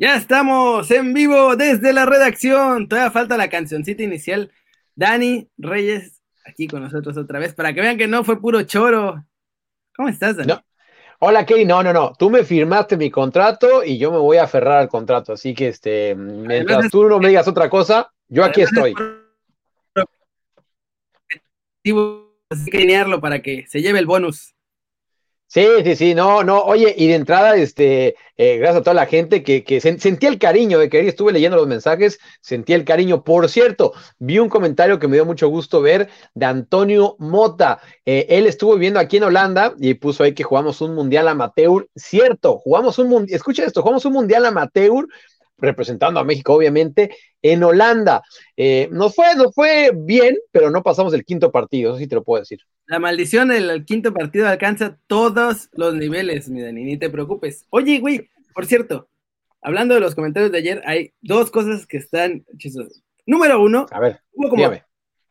Ya estamos en vivo desde la redacción. Todavía falta la cancioncita inicial. Dani Reyes aquí con nosotros otra vez para que vean que no fue puro choro. ¿Cómo estás, Dani? Hola, Key. No, no, no. Tú me firmaste mi contrato y yo me voy a aferrar al contrato. Así que, este, mientras tú no me digas otra cosa, yo aquí estoy. Así que para que se lleve el bonus. Sí, sí, sí, no, no, oye, y de entrada, este, eh, gracias a toda la gente que, que sentía el cariño de que estuve leyendo los mensajes, sentía el cariño. Por cierto, vi un comentario que me dio mucho gusto ver de Antonio Mota. Eh, él estuvo viviendo aquí en Holanda y puso ahí que jugamos un mundial amateur. Cierto, jugamos un mundial, escucha esto, jugamos un mundial amateur representando a México, obviamente, en Holanda. Eh, nos, fue, nos fue bien, pero no pasamos el quinto partido, eso sí te lo puedo decir. La maldición del quinto partido alcanza todos los niveles, mi Dani, ni te preocupes. Oye, güey, por cierto, hablando de los comentarios de ayer, hay dos cosas que están chistosas. Número uno, a ver,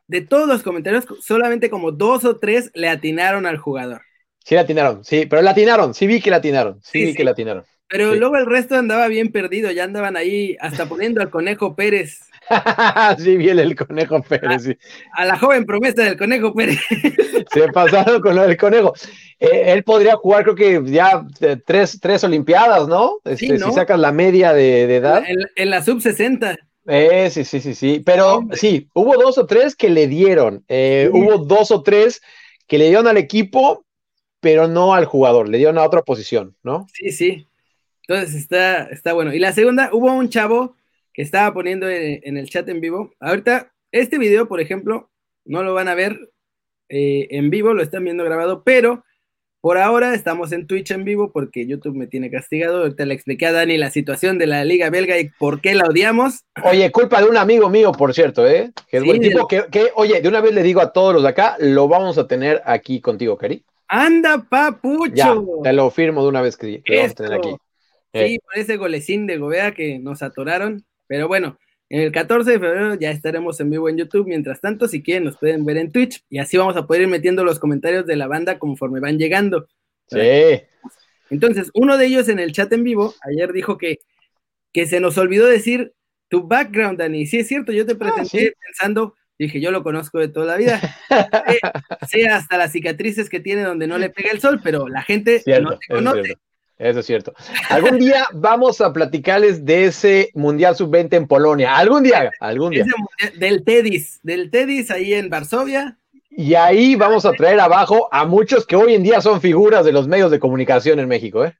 de todos los comentarios, solamente como dos o tres le atinaron al jugador. Sí, le atinaron, sí, pero le atinaron, sí vi que le atinaron, sí, vi que le atinaron. Pero luego el resto andaba bien perdido, ya andaban ahí hasta poniendo al Conejo Pérez. sí, viene el Conejo Pérez. Sí. A, la joven promesa del Conejo Pérez. Se pasaron con lo del Conejo. Eh, él podría jugar, creo que ya eh, tres, tres Olimpiadas, ¿no? Este, si sacas la media de, edad. En, la sub 60. Eh, sí, sí, sí, sí. Pero sí, hubo dos o tres que le dieron. Hubo dos o tres que le dieron al equipo, pero no al jugador, le dieron a otra posición, ¿no? Sí, sí. Entonces está, está bueno. Y la segunda, hubo un chavo que estaba poniendo en, el chat en vivo. Ahorita, este video, por ejemplo, no lo van a ver eh, en vivo, lo están viendo grabado, pero por ahora estamos en Twitch en vivo porque YouTube me tiene castigado. Ahorita le expliqué a Dani la situación de la Liga Belga y por qué la odiamos. Oye, culpa de un amigo mío, por cierto, ¿eh? Que es buen tipo. Que, oye, de una vez le digo a todos los de acá, lo vamos a tener aquí contigo, Cari. ¡Anda, papucho! Ya, te lo firmo de una vez que, lo vamos a tener aquí. Sí, eh. por ese golecín de Gobea que nos atoraron. Pero bueno, en el 14 de febrero ya estaremos en vivo en YouTube. Mientras tanto, si quieren, nos pueden ver en Twitch y así vamos a poder ir metiendo los comentarios de la banda conforme van llegando. Sí. Entonces, uno de ellos en el chat en vivo ayer dijo que, que se nos olvidó decir tu background, Dani. Sí, es cierto, yo te ah, presenté pensando, dije, yo lo conozco de toda la vida. sé, hasta las cicatrices que tiene donde no le pega el sol, pero la gente no te conoce. Eso es cierto. Algún día vamos a platicarles de ese Mundial Sub-20 en Polonia. Algún día, algún día. del Tedis, del Tedis ahí en Varsovia. Y ahí vamos a traer abajo a muchos que hoy en día son figuras de los medios de comunicación en México, ¿eh?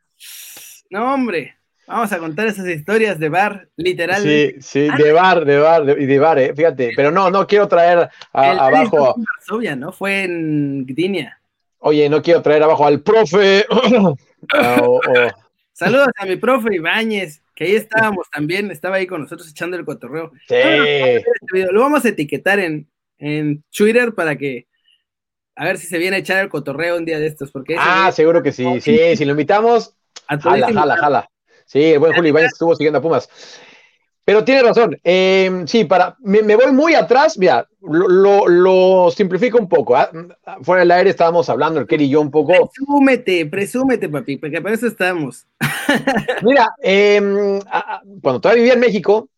No, hombre. Vamos a contar esas historias de bar, literal. Sí, sí, de bar, de bar, y de, bar, ¿eh? fíjate. Pero no, no quiero traer abajo. Fue en Varsovia, ¿no? Fue en Gdynia. Oye, no quiero traer abajo al profe. Ah, Saludos a mi profe Ibáñez, que ahí estábamos también, estaba ahí con nosotros echando el cotorreo. Sí. Lo vamos a etiquetar en, en Twitter para que a ver si se viene a echar el cotorreo un día de estos. Porque ah, seguro que sí, sí, si lo invitamos, jala, jala, jala. Sí, el buen Julio Ibáñez estuvo siguiendo a Pumas. Pero tiene razón. Em, sí, para, me, voy muy atrás. Mira, lo, simplifico un poco. ¿ah? Fuera del aire estábamos hablando, el Kerry y yo un poco. Presúmete, presúmete, papi, porque para eso estamos. Mira, em, cuando todavía vivía en México,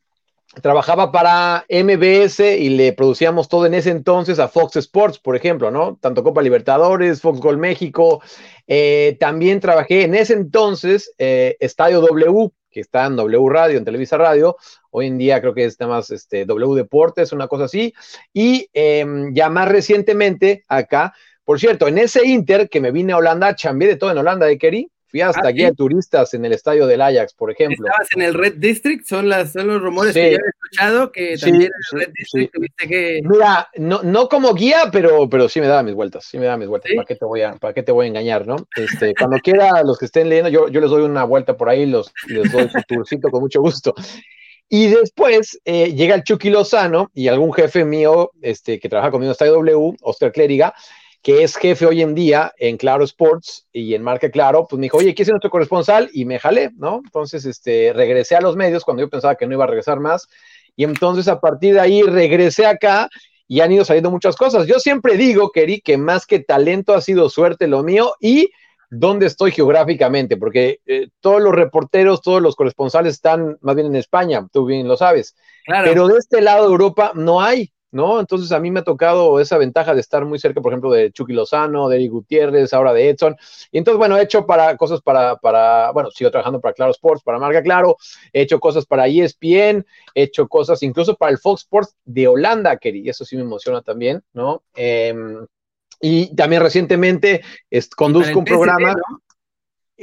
trabajaba para MBS y le producíamos todo en ese entonces a Fox Sports, por ejemplo, ¿no? Tanto Copa Libertadores, Fox Gol México. Eh, también trabajé en ese entonces eh, Estadio W que está en W Radio, en Televisa Radio. Hoy en día creo que está más este, W Deportes, una cosa así. Y em, ya más recientemente acá, por cierto, en ese Inter que me vine a Holanda, chambié de todo en Holanda, de ¿eh, Kerry? Fui hasta ah, guía turistas en el estadio del Ajax, por ejemplo. Estabas en el Red District, son, las, son los rumores que yo he escuchado, que también en el Red District tuviste que... Mira, no, no como guía, pero, pero sí me daba mis vueltas, sí me daba mis vueltas. ¿Para qué te voy a, para qué te voy a engañar, no? Este, cuando quiera, los que estén leyendo, yo, yo les doy una vuelta por ahí, los, les doy su tourcito con mucho gusto. Y después eh, llega el Chucky Lozano y algún jefe mío este, que trabaja conmigo en Estadio W, Oscar Clériga, que es jefe hoy en día en Claro Sports y en Marca Claro, pues me dijo, oye, ¿quién es nuestro corresponsal? Y me jalé, ¿no? Entonces, este, regresé a los medios cuando yo pensaba que no iba a regresar más. Y entonces, a partir de ahí, regresé acá y han ido saliendo muchas cosas. Yo siempre digo, Keri, que más que talento ha sido suerte lo mío y dónde estoy geográficamente, porque eh, todos los reporteros, todos los corresponsales están más bien en España, tú bien lo sabes. Pero de este lado de Europa no hay, ¿no? Entonces a mí me ha tocado esa ventaja de estar muy cerca, por ejemplo, de Chucky Lozano, de Eric Gutiérrez, ahora de Edson. Y entonces, bueno, he hecho para cosas para, para, bueno, sigo trabajando para Claro Sports, para Marca Claro, he hecho cosas para ESPN, he hecho cosas incluso para el Fox Sports de Holanda, que y eso sí me emociona también, ¿no? Em, y también recientemente conduzco un programa.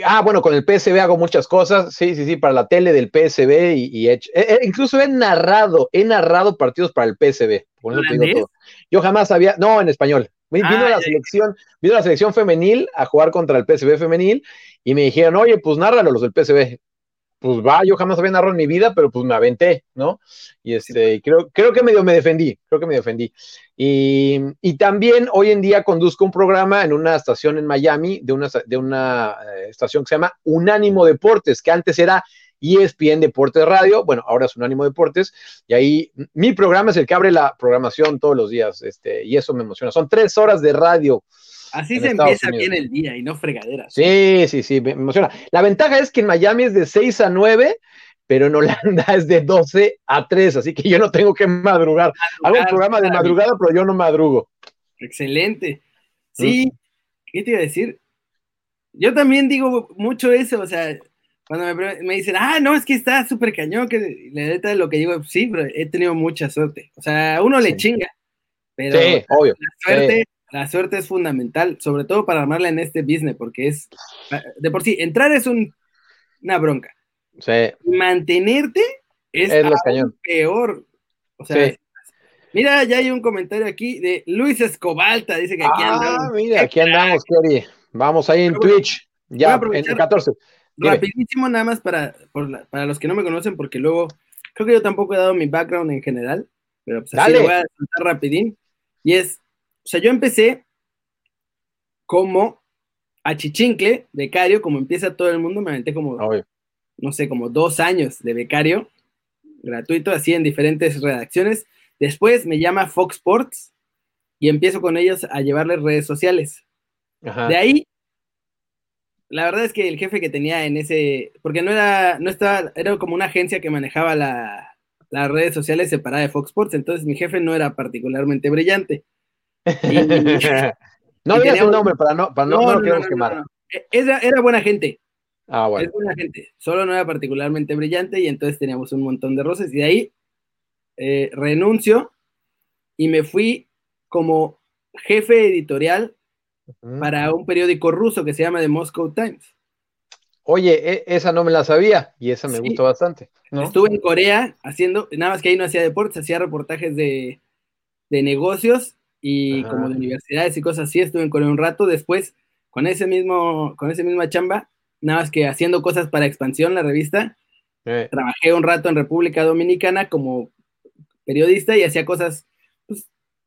Ah, bueno, con el PSB hago muchas cosas, sí, sí, sí, para la tele del PSB y, he incluso he narrado, he narrado partidos para el PSB. Yo jamás había, no, en español. Vino ah, la selección, vino la selección femenil a jugar contra el PSB femenil y me dijeron, oye, pues nárralo los del PSB pues va, yo jamás había narrado en mi vida, pero pues me aventé, ¿no? Y este, creo, creo que medio me defendí, creo que me defendí. Y, y, también hoy en día conduzco un programa en una estación en Miami, de una, de una eh, estación que se llama Unánimo Deportes, que antes era ESPN Deportes Radio, bueno, ahora es Unánimo Deportes, y ahí mi programa es el que abre la programación todos los días, este, y eso me emociona. Son tres horas de radio Así se empieza bien el día y no fregaderas. Sí, sí, sí, me emociona. La ventaja es que en Miami es de 6 a 9, pero en Holanda es de 12 a 3, así que yo no tengo que madrugar. Hago un programa de madrugada, pero yo no madrugo. Excelente. Sí, ¿qué te iba a decir? Yo también digo mucho eso, o sea, cuando me, dicen, ah, no, es que está súper cañón, que la neta de lo que digo, sí, pero he tenido mucha suerte. O sea, uno le chinga, pero sí, obvio. la suerte la suerte es fundamental, sobre todo para armarla en este business, porque es, de por sí, entrar es una bronca. Sí. Mantenerte es, peor. O sea, mira, ya hay un comentario aquí de Luis Escobalta, dice que aquí ah, andamos. mira, aquí andamos, Kerry. Vamos ahí en Twitch, ya en 14. Rapidísimo, nada más para, para los que no me conocen, porque luego creo que yo tampoco he dado mi background en general, pero pues así lo voy a contar rapidín. Y es, o sea, yo empecé como achichincle, becario, como empieza todo el mundo, me aventé como, no sé, como dos años de becario, gratuito, así en diferentes redacciones. Después me llama Fox Sports y empiezo con ellos a llevarles redes sociales. De ahí, la verdad es que el jefe que tenía en ese, porque no era, no estaba, era como una agencia que manejaba las redes sociales separada de Fox Sports, entonces mi jefe no era particularmente brillante. no digas un nombre para no, para no, no, quemar. E, era, buena gente. Ah, bueno. Es buena gente. Solo no era particularmente brillante y entonces teníamos un montón de roces. Y de ahí eh, renuncio y me fui como jefe editorial para un periódico ruso que se llama The Moscow Times. Oye, e, esa no me la sabía y esa me gustó bastante. Estuve en Corea haciendo, nada más que ahí no hacía deportes, hacía reportajes de, de negocios y como de universidades y cosas así, estuve en Corea un rato, después con ese mismo, con esa misma chamba, nada más que haciendo cosas para expansión, la revista, trabajé un rato en República Dominicana como periodista y hacía cosas,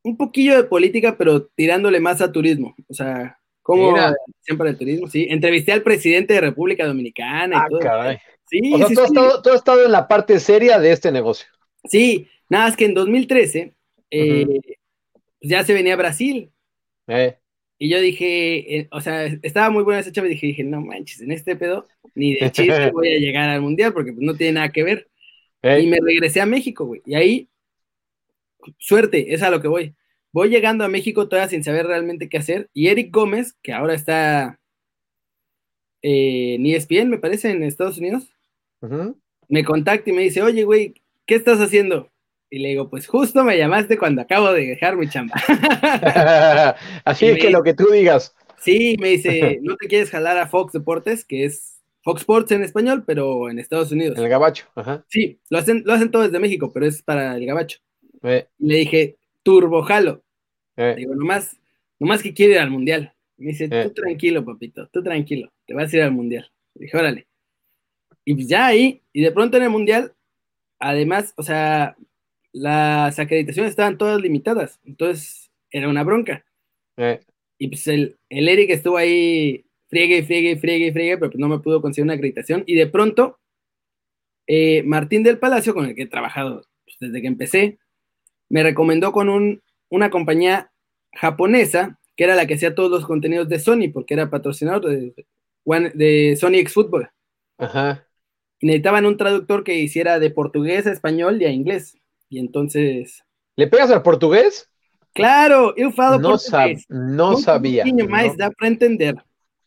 un poquillo de política, pero tirándole más a turismo, o sea, como siempre el turismo, sí, entrevisté al presidente de República Dominicana y ah, todo. Caray. Sí, o sea, todo, Estado, estado en la parte seria de este negocio. Sí, nada más que en 2013 eh, pues ya se venía a Brasil. Eh. Y yo dije, eh, o sea, estaba muy buena esa chava y dije, dije, no manches, en este pedo ni de chiste voy a llegar al mundial porque pues, no tiene nada que ver. Y me regresé a México, güey. Y ahí, suerte, es a lo que voy. Voy llegando a México todavía sin saber realmente qué hacer. Y Eric Gómez, que ahora está en ESPN, me parece, en Estados Unidos, me contacta y me dice, oye, güey, ¿qué estás haciendo? Y le digo, pues justo me llamaste cuando acabo de dejar mi chamba. Así es que lo que tú digas. Sí, me dice, ¿no te quieres jalar a Fox Deportes, que es Fox Sports en español, pero en Estados Unidos? En el Gabacho, ajá. Sí, lo hacen, lo hacen todo desde México, pero es para el Gabacho. Le dije, turbo jalo. Le digo, nomás, nomás que quiere ir al mundial. Me dice, tú tranquilo, papito, tú tranquilo, te vas a ir al mundial. Le dije, órale. Y pues ya ahí, y de pronto en el mundial, además, o sea, las acreditaciones estaban todas limitadas, entonces era una bronca. Eh. Y pues el, el, Eric estuvo ahí, friegue, friegue, friegue, friegue, pero pues no me pudo conseguir una acreditación. Y de pronto, eh, Martín del Palacio, con el que he trabajado pues, desde que empecé, me recomendó con un, una compañía japonesa que era la que hacía todos los contenidos de Sony, porque era patrocinador de, de Sony X Football. Ajá. Y necesitaban un traductor que hiciera de portugués a español y a inglés. Y entonces. ¿Le pegas al portugués? Claro, eu falo no portugués. no sabía. Un más da para entender.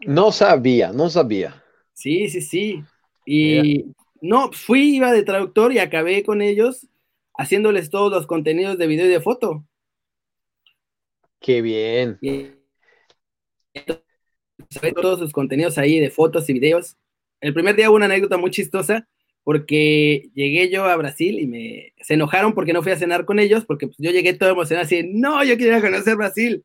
No sabía, no sabía. Sí, sí, sí. Y no, fui, iba de traductor y acabé con ellos haciéndoles todos los contenidos de video y de foto. Qué bien. todos sus contenidos ahí de fotos y videos. El primer día hubo una anécdota muy chistosa porque llegué yo a Brasil y me se enojaron porque no fui a cenar con ellos porque pues, yo llegué todo emocionado así, no, yo quería conocer Brasil.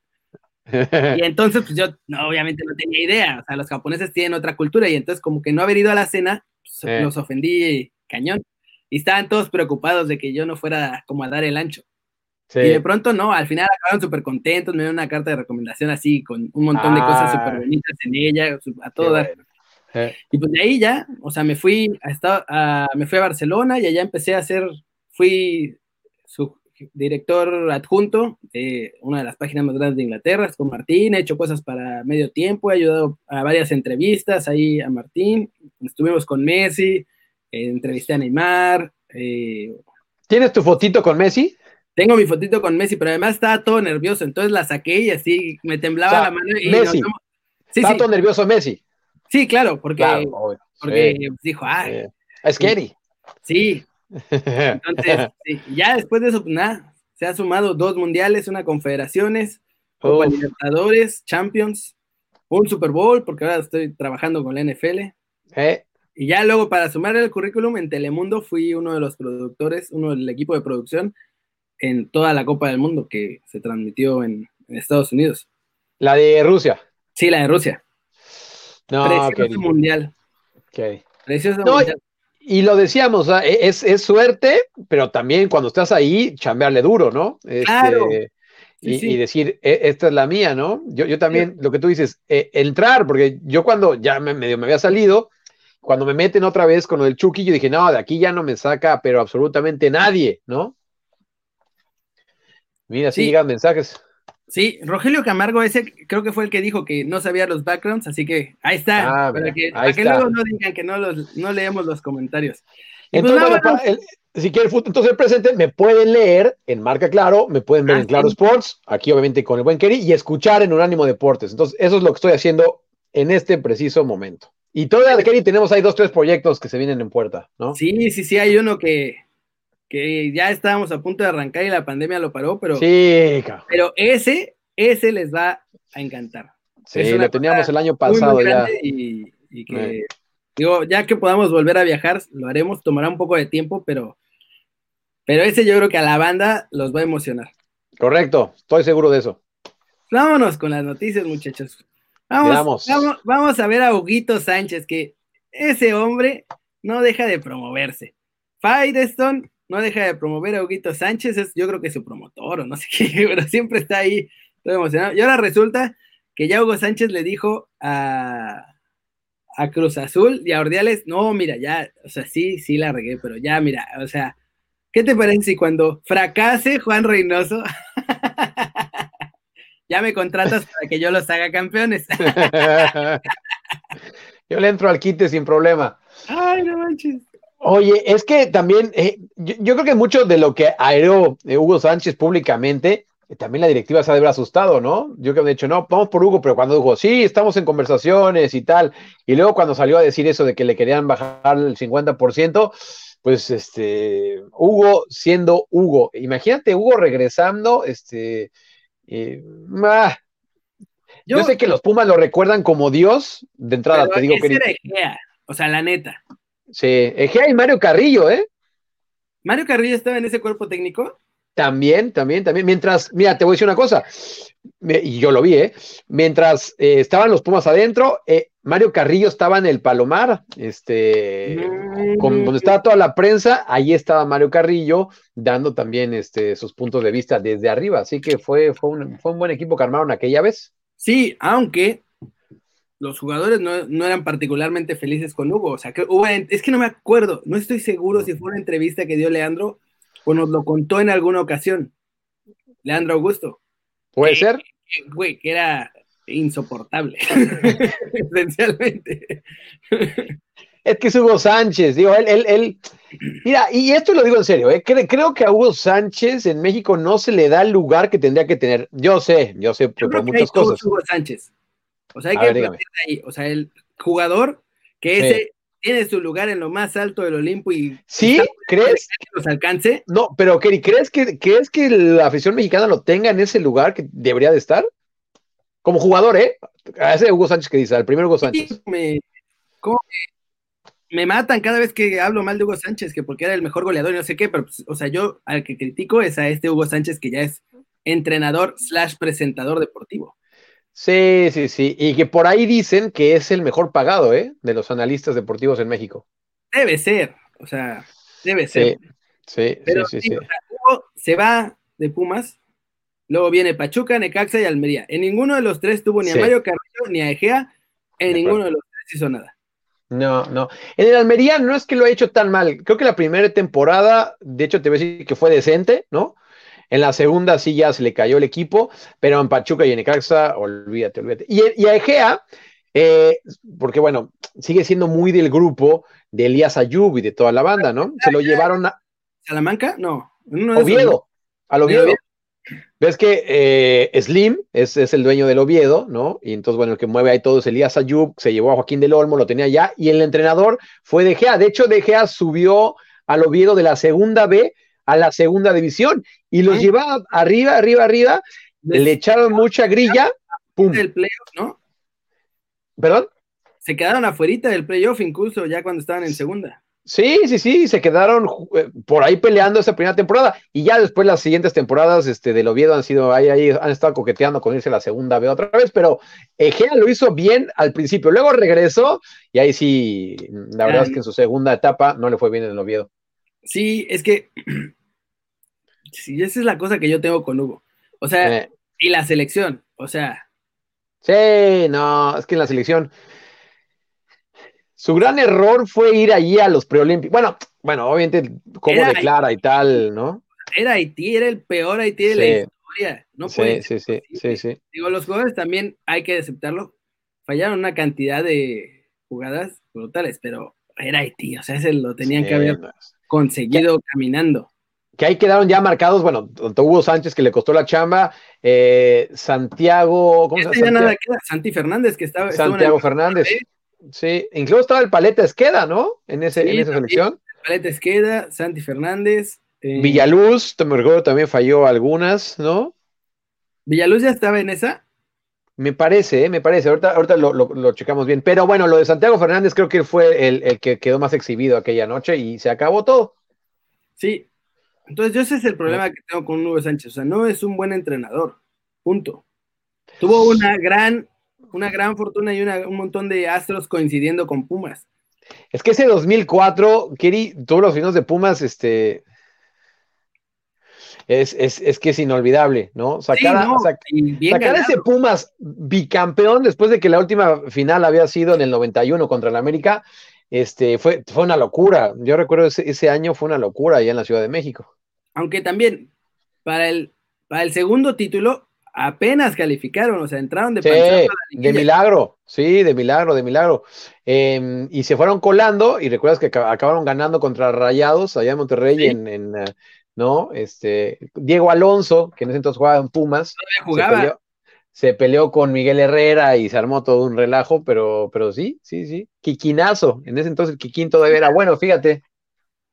y entonces pues yo no, obviamente no tenía idea, o sea, los japoneses tienen otra cultura y entonces como que no haber ido a la cena, pues, los ofendí cañón. Y estaban todos preocupados de que yo no fuera como a dar el ancho. Y de pronto no, al final acabaron súper contentos, me dieron una carta de recomendación así, con un montón de cosas súper ah. bonitas en ella, a todas. Eh. Y pues de ahí ya, o sea, me fui a, a, me fui a Barcelona y allá empecé a hacer, fui su director adjunto de una de las páginas más grandes de Inglaterra, con Martín, he hecho cosas para medio tiempo, he ayudado a varias entrevistas ahí a Martín, estuvimos con Messi, entrevisté a Neymar. Eh, ¿Tienes tu fotito con Messi? Tengo mi fotito con Messi, pero además estaba todo nervioso, entonces la saqué y así me temblaba la mano. Y Messi. estaba todo nervioso Messi. Sí, claro, porque, porque dijo, ah, es scary. Sí. Entonces, ya después de eso, pues, nada, se ha sumado dos mundiales, una confederaciones, Copa Libertadores, Champions, un Super Bowl, porque ahora estoy trabajando con la NFL. Eh. Y ya luego, para sumar el currículum, en Telemundo fui uno de los productores, uno del equipo de producción en toda la Copa del Mundo que se transmitió en, Estados Unidos. ¿La de Rusia? Sí, la de Rusia. No, Precioso mundial. Okay. Precioso mundial. Y lo decíamos, e, es, es, suerte, pero también cuando estás ahí, chambearle duro, ¿no? Este, claro. y, decir, e, esta es la mía, ¿no? Yo, yo también, lo que tú dices, e, entrar, porque yo cuando ya me, medio me había salido, cuando me meten otra vez con el Chucky, yo dije, no, de aquí ya no me saca, pero absolutamente nadie, ¿no? Mira, sí, llegan mensajes. Sí, Rogelio Camargo, ese creo que fue el que dijo que no sabía los backgrounds, así que ahí está, ah, para, que, luego no digan que no, los, no leemos los comentarios. Pues entonces, si quieren entonces el presente, me pueden leer en Marca Claro, me pueden ver ah, en Claro Sports, aquí obviamente con el buen Kerry, y escuchar en Unánimo Deportes. Entonces, eso es lo que estoy haciendo en este preciso momento. Y todavía, Kerry, tenemos ahí dos, tres proyectos que se vienen en puerta, ¿no? Sí, sí, sí, hay uno que, que ya estábamos a punto de arrancar y la pandemia lo paró, pero, sí, pero ese, ese les va a encantar. Sí, lo teníamos el año pasado ya. Y, que, digo, ya que podamos volver a viajar, lo haremos, tomará un poco de tiempo, pero, pero ese yo creo que a la banda los va a emocionar. Correcto, estoy seguro de eso. Vámonos con las noticias, muchachos. Vamos, vamos, vamos a ver a Huguito Sánchez, que ese hombre no deja de promoverse. Firestone no deja de promover a Huguito Sánchez, es, yo creo que es su promotor o no sé qué, pero siempre está ahí todo emocionado. Y ahora resulta que ya Hugo Sánchez le dijo a, a Cruz Azul y a Ordiales, no, mira, ya, o sea, sí, sí la regué, pero ya, mira, o sea, ¿qué te parece si cuando fracase Juan Reynoso, ya me contratas para que yo los haga campeones? yo le entro al quite sin problema. Ay, no manches. Oye, es que también, eh, yo, creo que mucho de lo que aeró eh, Hugo Sánchez públicamente, eh, también la directiva se ha de haber asustado, ¿no? Yo creo que de hecho, no, vamos por Hugo, pero cuando dijo, sí, estamos en conversaciones y tal, y luego cuando salió a decir eso de que le querían bajar el 50%, pues este, Hugo siendo Hugo, imagínate Hugo regresando, este, ah, yo, sé que los Pumas lo recuerdan como Dios, de entrada te digo que... o sea, la neta. Sí, Egea y Mario Carrillo, ¿eh? ¿Mario Carrillo estaba en ese cuerpo técnico? También, también, también. Mientras, mira, te voy a decir una cosa, y yo lo vi, ¿eh? Mientras eh, estaban los Pumas adentro, eh, Mario Carrillo estaba en el Palomar, este, con, donde estaba toda la prensa, ahí estaba Mario Carrillo dando también este, sus puntos de vista desde arriba. Así que fue, fue, un, fue un buen equipo que armaron aquella vez. Sí, aunque los jugadores no, eran particularmente felices con Hugo. O sea, que es que no me acuerdo, no estoy seguro si fue una entrevista que dio Leandro o nos lo contó en alguna ocasión. Leandro Augusto. Puede ser. güey, que era insoportable, esencialmente. Es que es Hugo Sánchez, digo, él, él, él, mira, y esto lo digo en serio, ¿eh? creo que a Hugo Sánchez en México no se le da el lugar que tendría que tener. Yo sé, yo sé por, muchas cosas. Hugo Sánchez. O sea, hay que ver, ahí. O sea, el jugador que ese tiene su lugar en lo más alto del Olimpo y ¿Sí? ¿Crees que los alcance? No, pero Kerry, ¿crees que, ¿crees que la afición mexicana lo tenga en ese lugar que debería de estar? Como jugador, ¿eh? A ese Hugo Sánchez que dice, al primer Hugo Sánchez. me, ¿cómo me matan cada vez que hablo mal de Hugo Sánchez, que porque era el mejor goleador y no sé qué, pero, pues, o sea, yo al que critico es a este Hugo Sánchez que ya es entrenador slash presentador deportivo. Sí, sí, sí. Y que por ahí dicen que es el mejor pagado, ¿eh? De los analistas deportivos en México. Debe ser, o sea, debe ser. Sí, sí, sí, sí. Hugo se va de Pumas, luego viene Pachuca, Necaxa y Almería. En ninguno de los tres tuvo ni a Mario Carrillo ni a Egea, en ninguno de los tres hizo nada. No, no. En el Almería no es que lo haya hecho tan mal. Creo que la primera temporada, de hecho, te voy a decir que fue decente, ¿no? En la segunda sí ya se le cayó el equipo, pero en Pachuca y en Necaxa, olvídate, olvídate. Y, a Egea, eh, porque bueno, sigue siendo muy del grupo de Elías Ayub y de toda la banda, ¿no? Se lo llevaron a. ¿Salamanca? No. Oviedo. Al Oviedo. Ves que eh, Slim es, el dueño del Oviedo, ¿no? Y entonces, bueno, el que mueve ahí todo es Elías Ayub, se llevó a Joaquín del Olmo, lo tenía ya, y el entrenador fue De Gea. De hecho, De Gea subió al Oviedo de la segunda B a la segunda división y los llevaba arriba, arriba, arriba, le echaron mucha grilla, pum. Del playoff, ¿no? ¿Perdón? Se quedaron afuera del playoff incluso ya cuando estaban en segunda. Sí, sí, sí, se quedaron eh, por ahí peleando esa primera temporada y ya después las siguientes temporadas este, del Oviedo han sido ahí, ahí han estado coqueteando con irse la segunda B otra vez, pero Egea lo hizo bien al principio, luego regresó y ahí sí, la verdad es que en su segunda etapa no le fue bien en el Oviedo. Sí, es que sí, esa es la cosa que yo tengo con Hugo. O sea, eh. y la selección, o sea. Sí, no, es que en la selección su gran error fue ir allí a los preolímpicos. Bueno, bueno, obviamente, cómo declara y tal, ¿no? Era Haití, era el peor Haití de la historia. No sí, sí, sí, sí, sí, Digo, los jugadores también hay que aceptarlo. Fallaron una cantidad de jugadas brutales, pero era Haití, o sea, se lo tenían que haber conseguido caminando. Que ahí quedaron ya marcados, bueno, tanto Hugo Sánchez que le costó la chamba, eh, Santiago, ¿cómo se este llama? Santi Fernández que estaba. Santiago Fernández. Sí, incluso estaba el Paleta Esqueda, ¿no? En, ese, en esa selección. Paleta Esqueda, Santi Fernández. Eh, Villaluz, también falló algunas, ¿no? ¿Villaluz ya estaba en esa? Me parece, ¿eh? me parece. Ahorita, ahorita lo, checamos bien. Pero bueno, lo de Santiago Fernández creo que fue el, que quedó más exhibido aquella noche y se acabó todo. Sí. Entonces, ese es el problema que tengo con Hugo Sánchez. O sea, no es un buen entrenador. Punto. Tuvo una gran una gran fortuna y un montón de astros coincidiendo con Pumas. Es que ese 2004, Keri, todos los finos de Pumas, este, es, que es inolvidable, ¿no? Sacar, ese Pumas bicampeón después de que la última final había sido en el 91 contra el América, este, fue, fue una locura. Yo recuerdo ese, ese año fue una locura allá en la Ciudad de México. Aunque también, para el, para el segundo título, apenas calificaron, o sea, entraron de sí, de milagro, sí, de milagro, de milagro. Em, y se fueron colando, y recuerdas que acabaron ganando contra Rayados allá en Monterrey, en, eh, ¿no? Este, Diego Alonso, que en ese entonces jugaba en Pumas, Se, peleó, con Miguel Herrera y se armó todo un relajo, pero, pero sí, sí, sí. Quiquinazo, en ese entonces el Quiquín todavía era bueno, fíjate.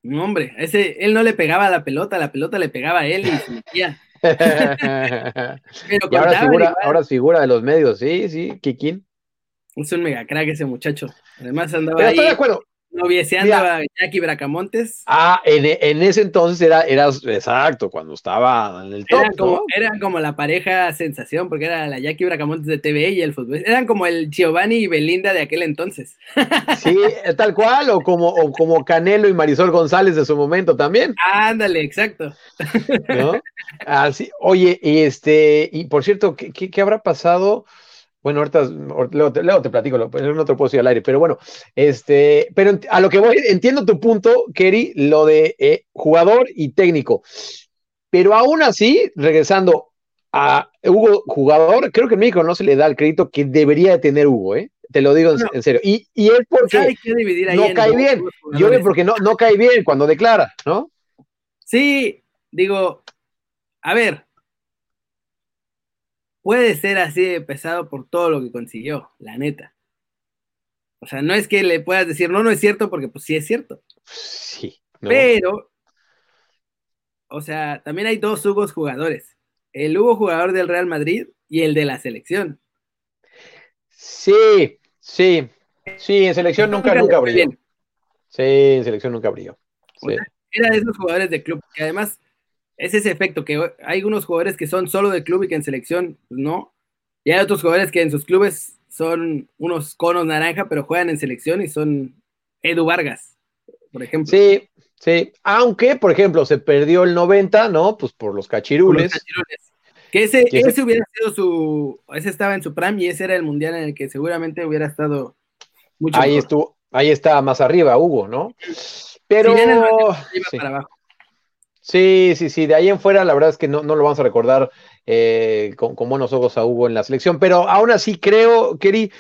No, hombre, ese, él no le pegaba a la pelota, la pelota le pegaba a él y se metía. Pero ahora, figura, ahora figura de los medios, sí, sí, Kikín. Es un mega crack ese muchacho. Además andaba Pero estoy de acuerdo. Novieseando a Jackie Bracamontes. Ah, en, ese entonces era, era exacto, cuando estaba en el top. Eran como, eran como la pareja sensación, porque era la Jackie Bracamontes de TV y el fútbol. Eran como el Giovanni y Belinda de aquel entonces. Sí, tal cual, o como, o como Canelo y Marisol González de su momento también. Ándale, exacto. ¿No? Así, oye, este, y por cierto, ¿qué, qué habrá pasado? Bueno, ahorita luego, te platico, no te puedo decir al aire, pero bueno, este, pero a lo que voy, entiendo tu punto, Kerry, lo de eh, jugador y técnico. Pero aún así, regresando, a Hugo, jugador, creo que en México no se le da el crédito que debería de tener Hugo, ¿eh? Te lo digo en, serio. Y, y es porque no cae bien. Yo veo porque no, no cae bien cuando declara, ¿no? Sí, digo, a ver, puede ser así de pesado por todo lo que consiguió, la neta. O sea, no es que le puedas decir, no, no es cierto, porque pues sí es cierto. Sí. Pero, o sea, también hay dos Hugos jugadores. El Hugo jugador del Real Madrid y el de la selección. Sí, sí, sí, en selección nunca, nunca, brilló. Sí, en selección nunca brilló. era de esos jugadores de club, que además es ese efecto, que hay unos jugadores que son solo de club y que en selección pues, no. Y hay otros jugadores que en sus clubes son unos conos naranja, pero juegan en selección y son Edu Vargas, por ejemplo. Sí, sí. Aunque, por ejemplo, se perdió el 90, ¿no? Pues por los cachirules. Que ese, ese hubiera sido su. Ese estaba en su prime y ese era el mundial en el que seguramente hubiera estado mucho. Ahí estuvo, ahí está más arriba, Hugo, ¿no? Pero. Sí. sí. Sí, sí, de ahí en fuera la verdad es que no, no lo vamos a recordar eh, con, buenos ojos a Hugo en la selección, pero aún así creo, Keri,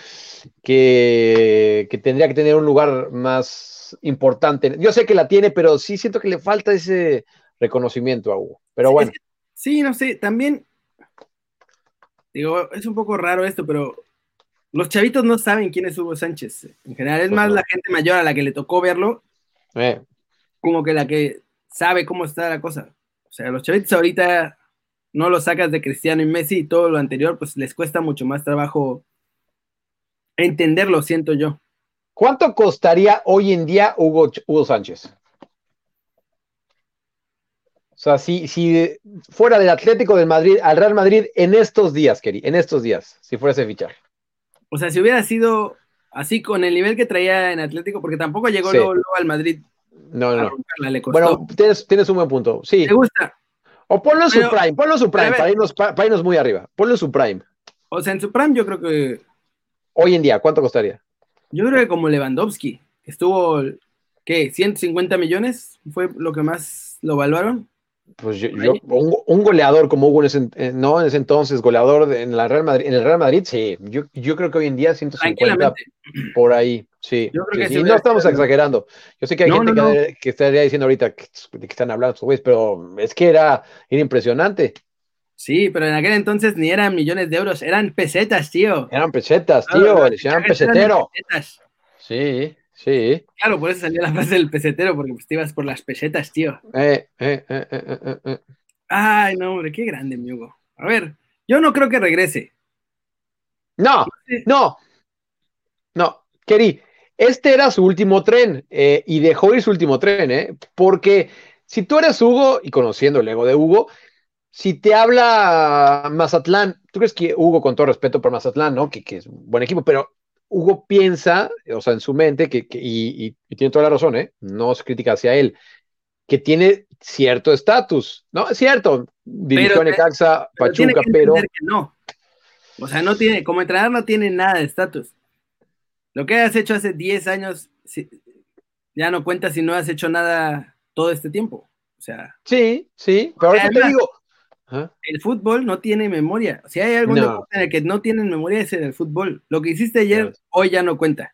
que, que tendría que tener un lugar más importante. Yo sé que la tiene, pero sí siento que le falta ese reconocimiento a Hugo. Pero bueno. Sí, no sé, también digo, es un poco raro esto, pero los chavitos no saben quién es Hugo Sánchez. En general, es pues más la gente mayor a la que le tocó verlo, eh. como que la que sabe cómo está la cosa. O sea, los chavitos ahorita no lo sacas de Cristiano y Messi y todo lo anterior, pues les cuesta mucho más trabajo entenderlo, siento yo. ¿Cuánto costaría hoy en día Hugo, Hugo Sánchez? O sea, si, si fuera del Atlético del Madrid al Real Madrid en estos días, Keri, en estos días, si fuera ese fichaje. O sea, si hubiera sido así con el nivel que traía en Atlético, porque tampoco llegó luego, al Madrid. No, no. Bueno, tienes, tienes un buen punto. Sí. ¿Te gusta? O ponlo en su prime, ponlo en su prime, para irnos, para irnos muy arriba. Ponlo en su prime. O sea, en su prime yo creo que. Hoy en día, ¿cuánto costaría? Yo creo que como Lewandowski, estuvo, ¿qué? ¿150 millones? ¿Fue lo que más lo evaluaron? Pues yo, un, goleador como Hugo en ese, no en ese entonces, goleador en la Real Madrid, en el Real Madrid, sí, yo, yo creo que hoy en día 150 por ahí, sí. no estamos exagerando. Yo sé que hay gente Que, estaría diciendo ahorita que, están hablando pero es que era, era impresionante. Sí, pero en aquel entonces ni eran millones de euros, eran pesetas, tío. Eran pesetas, tío, eran pesetero. Sí. Sí. Claro, por eso salió la frase del pesetero, porque pues te ibas por las pesetas, tío. Eh, eh, eh, Ay, no, hombre, qué grande, mi Hugo. A ver, yo no creo que regrese. No, no, no, Keri, este era su último tren y dejó ir su último tren, ¿eh? Porque si tú eres Hugo, y conociendo el ego de Hugo, si te habla Mazatlán, tú crees que Hugo, con todo respeto por Mazatlán, ¿no? Que, que es un buen equipo, pero Hugo piensa, o sea, en su mente, que, y, tiene toda la razón, ¿eh? no es crítica hacia él, que tiene cierto estatus, ¿no? Es cierto, dirigió a Necaxa, Pachuca, pero... no. O sea, no tiene, como entrenador no tiene nada de estatus. Lo que has hecho hace 10 años ya no cuenta si no has hecho nada todo este tiempo. O sea. Sí, sí, pero ahora te digo, el fútbol no tiene memoria. Si hay algún no. en el que no tienen memoria es en el fútbol. Lo que hiciste ayer, hoy ya no cuenta.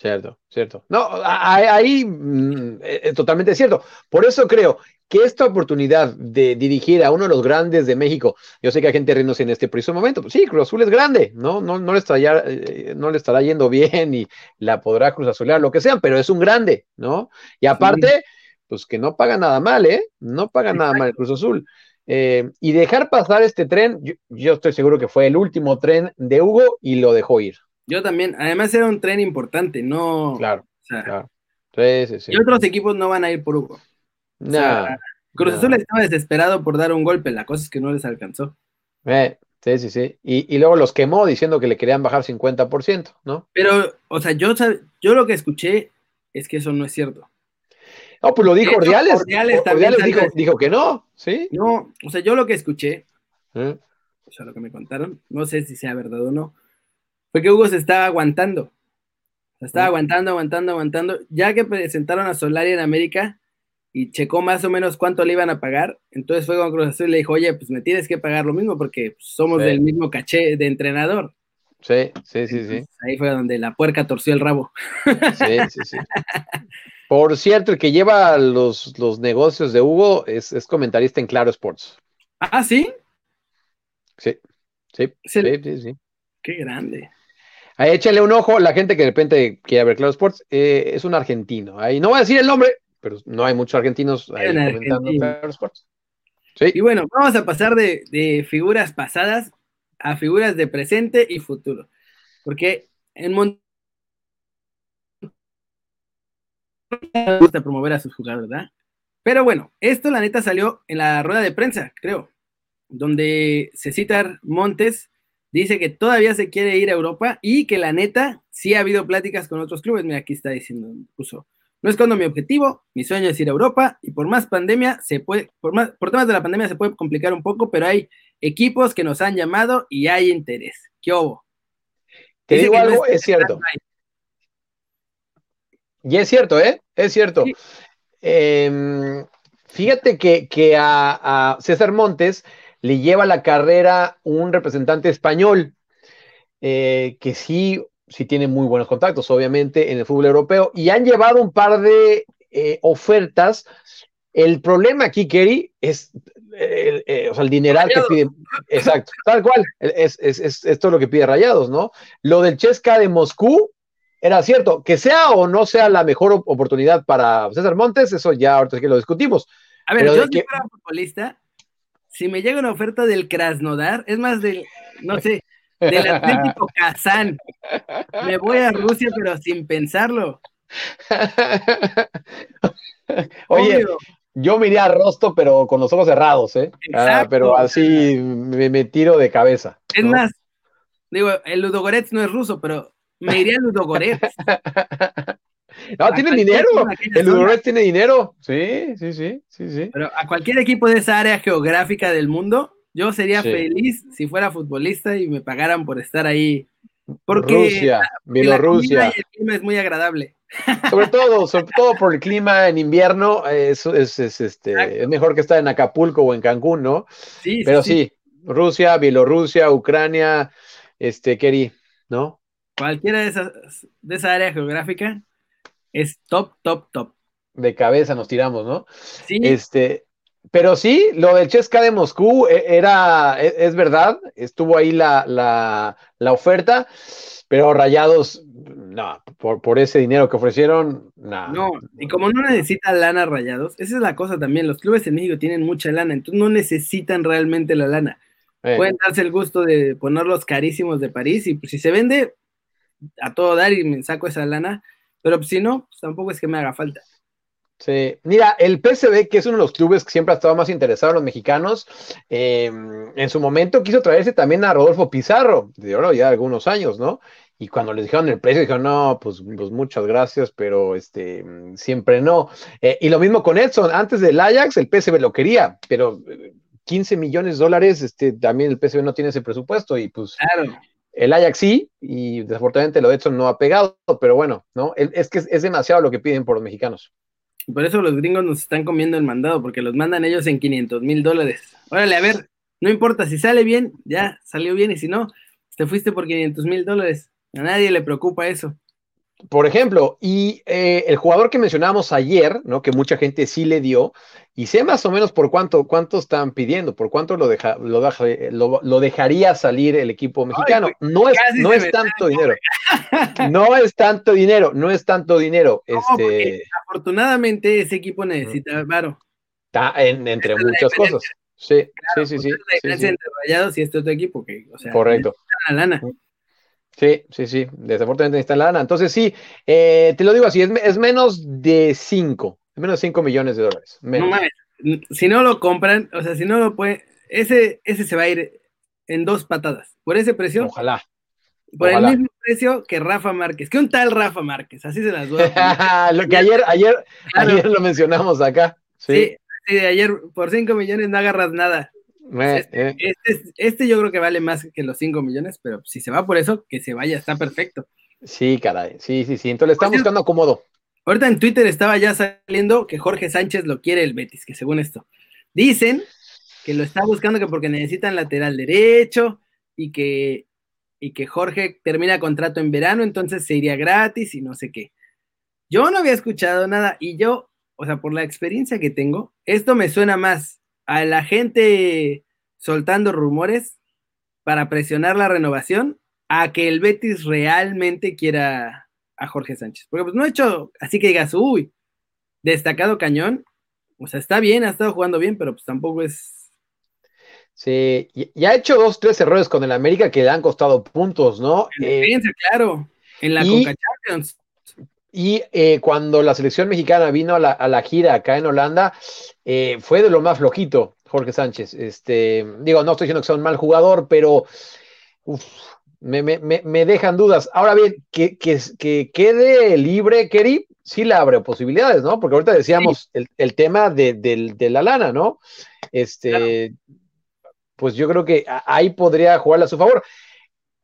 Cierto, cierto. No, ahí mm, es totalmente cierto. Por eso creo que esta oportunidad de dirigir a uno de los grandes de México, yo sé que hay gente riéndose en este preciso momento, pues sí, Cruz Azul es grande, ¿no? No, no, le, estará, eh, no le estará yendo bien y la podrá Cruz Azulear, lo que sea, pero es un grande, ¿no? Y aparte, pues que no paga nada mal, ¿eh? No paga nada mal el Cruz Azul. Eh, y dejar pasar este tren, yo, estoy seguro que fue el último tren de Hugo y lo dejó ir. Yo también, además era un tren importante, no. Claro. claro. Sí, sí, sí. Y otros equipos no van a ir por Hugo. No. Cruz Azul estaba desesperado por dar un golpe, la cosa es que no les alcanzó. Eh, sí, sí, sí. Y, luego los quemó diciendo que le querían bajar 50%, ¿no? Pero, o sea, yo, yo lo que escuché es que eso no es cierto. No, pues lo dijo Ordiales. Ordiales, dijo, que no, ¿sí? No, o sea, yo lo que escuché, ¿Eh? o sea, lo que me contaron, no sé si sea verdad o no, fue que Hugo se estaba aguantando. Se estaba aguantando, aguantando, aguantando. Ya que presentaron a Solari en América y checó más o menos cuánto le iban a pagar. Entonces fue con Cruz Azul y le dijo, oye, pues me tienes que pagar lo mismo porque somos del mismo caché de entrenador. Sí, sí, sí, sí. Ahí fue donde la puerca torció el rabo. Sí, sí, sí. Por cierto, el que lleva los, los negocios de Hugo es, es, comentarista en Claro Sports. Ah, ¿sí? Sí, sí, sí, sí, sí. Qué grande. Ahí échale un ojo, la gente que de repente quiere ver Claro Sports, eh, es un argentino. Ahí no voy a decir el nombre, pero no hay muchos argentinos ahí comentando Claro Sports. Sí. Y bueno, vamos a pasar de, de figuras pasadas a figuras de presente y futuro. Porque en Monterrey gusta promover a sus jugadores, ¿verdad? Pero bueno, esto la neta salió en la rueda de prensa, creo, donde se cita Montes, dice que todavía se quiere ir a Europa y que la neta sí ha habido pláticas con otros clubes. Mira, aquí está diciendo, puso, no es cuando mi objetivo, mi sueño es ir a Europa y por más pandemia se puede, por más, por temas de la pandemia se puede complicar un poco, pero hay equipos que nos han llamado y hay interés. ¿Qué hubo? Te digo algo, es, cierto. Y es cierto, ¿eh? Es cierto. Em, fíjate que, a, César Montes le lleva la carrera un representante español, eh, que sí sí tiene muy buenos contactos, obviamente, en el fútbol europeo, y han llevado un par de eh, ofertas. El problema aquí, Kerry, es eh, o sea, el dineral que pide. Exacto, tal cual. Es, es, es, esto lo que pide Rayados, ¿no? Lo del Chesca de Moscú era cierto. Que sea o no sea la mejor oportunidad para César Montes, eso ya ahorita que lo discutimos. A ver, yo si fuera futbolista, si me llega una oferta del Krasnodar, es más del, no sé, del Atlético Kazán. Me voy a Rusia, pero sin pensarlo. Oye, yo me iría a Rosto, pero con los ojos cerrados, ¿eh? Ah, pero así me, tiro de cabeza. Es más, digo, el Ludogorets no es ruso, pero me iría a Ludogorets. No, tiene dinero. El Ludogorets tiene dinero. Sí, sí, sí, sí, sí. Pero a cualquier equipo de esa área geográfica del mundo, yo sería feliz si fuera futbolista y me pagaran por estar ahí. Porque Rusia, Bielorrusia. El clima es muy agradable. Sobre todo, sobre todo por el clima en invierno, es, es, es este, es mejor que estar en Acapulco o en Cancún, ¿no? Sí, Pero sí, Rusia, Bielorrusia, Ucrania, este, Keri, ¿no? Cualquiera de esas, de esa área geográfica es top, top, top. De cabeza nos tiramos, ¿no? Sí. Este, pero sí, lo del Chesca de Moscú e, era, e, es, verdad, estuvo ahí la, la, oferta, pero Rayados, no, por, por, ese dinero que ofrecieron, no. No, y como no necesita lana Rayados, esa es la cosa también, los clubes en México tienen mucha lana, entonces no necesitan realmente la lana. Eh. Pueden darse el gusto de ponerlos carísimos de París y pues, si se vende, a todo dar y me saco esa lana, pero pues, si no, pues, tampoco es que me haga falta. Sí, mira, el PSV, que es uno de los clubes que siempre ha estado más interesado en los mexicanos, em, en su momento quiso traerse también a Rodolfo Pizarro, de oro ya algunos años, ¿no? Y cuando les dijeron el precio, dijeron, no, pues, pues muchas gracias, pero este, siempre no. Eh, y lo mismo con Edson, antes del Ajax, el PSV lo quería, pero 15 eh, millones de dólares, este, también el PSV no tiene ese presupuesto, y pues el Ajax sí, y desafortunadamente lo de Edson no ha pegado, pero bueno, ¿no? Es que es demasiado lo que piden por los mexicanos. Por eso los gringos nos están comiendo el mandado, porque los mandan ellos en 500 mil dólares. Órale, a ver, no importa, si sale bien, ya salió bien, y si no, te fuiste por 500 mil dólares. A nadie le preocupa eso. Por ejemplo, y eh, el jugador que mencionábamos ayer, ¿no? Que mucha gente sí le dio, y sé más o menos por cuánto, cuánto están pidiendo, por cuánto lo, deja, lo, lo, dejaría salir el equipo mexicano. no es, no es tanto dinero. No es tanto dinero, no es tanto dinero. este... Afortunadamente ese equipo necesita varo. Está entre muchas cosas. Sí, sí, sí, sí. La diferencia entre Rayados y este otro equipo, que, o sea, Correcto. La lana. Sí, sí, sí, desafortunadamente está en la lana. Entonces sí, eh, te lo digo así, es, menos de 5, menos de 5 millones de dólares. No mames, si no lo compran, o sea, si no lo pueden, ese, ese se va a ir en dos patadas. Por ese precio. Ojalá. Por el mismo precio que Rafa Márquez, que un tal Rafa Márquez, así se las voy a Lo que ayer, ayer, ayer lo mencionamos acá. Sí, sí, ayer por 5 millones no agarras nada. Este, eh. este, este, yo creo que vale más que los 5 millones, pero si se va por eso, que se vaya, está perfecto. Sí, caray, sí, sí, sí. Entonces le están buscando acomodo. ahorita en Twitter estaba ya saliendo que Jorge Sánchez lo quiere el Betis, que según esto. Dicen que lo está buscando que porque necesitan lateral derecho y que, y que Jorge termina contrato en verano, entonces se iría gratis y no sé qué. Yo no había escuchado nada y yo, o sea, por la experiencia que tengo, esto me suena más a la gente soltando rumores para presionar la renovación a que el Betis realmente quiera a Jorge Sánchez. Porque pues no ha hecho así que digas, uy, destacado cañón. O sea, está bien, ha estado jugando bien, pero pues tampoco es Sí, y, ha hecho dos, tres errores con el América que le han costado puntos, ¿no? En claro, en la y, Champions. Y eh, cuando la selección mexicana vino a la, gira acá en Holanda, eh, fue de lo más flojito, Jorge Sánchez. Este, digo, no estoy diciendo que sea un mal jugador, pero me, dejan dudas. Ahora bien, que, que, quede libre, Kerry, sí le abre posibilidades, ¿no? Porque ahorita decíamos el, tema de, la lana, ¿no? Este, pues yo creo que ahí podría jugarle a su favor.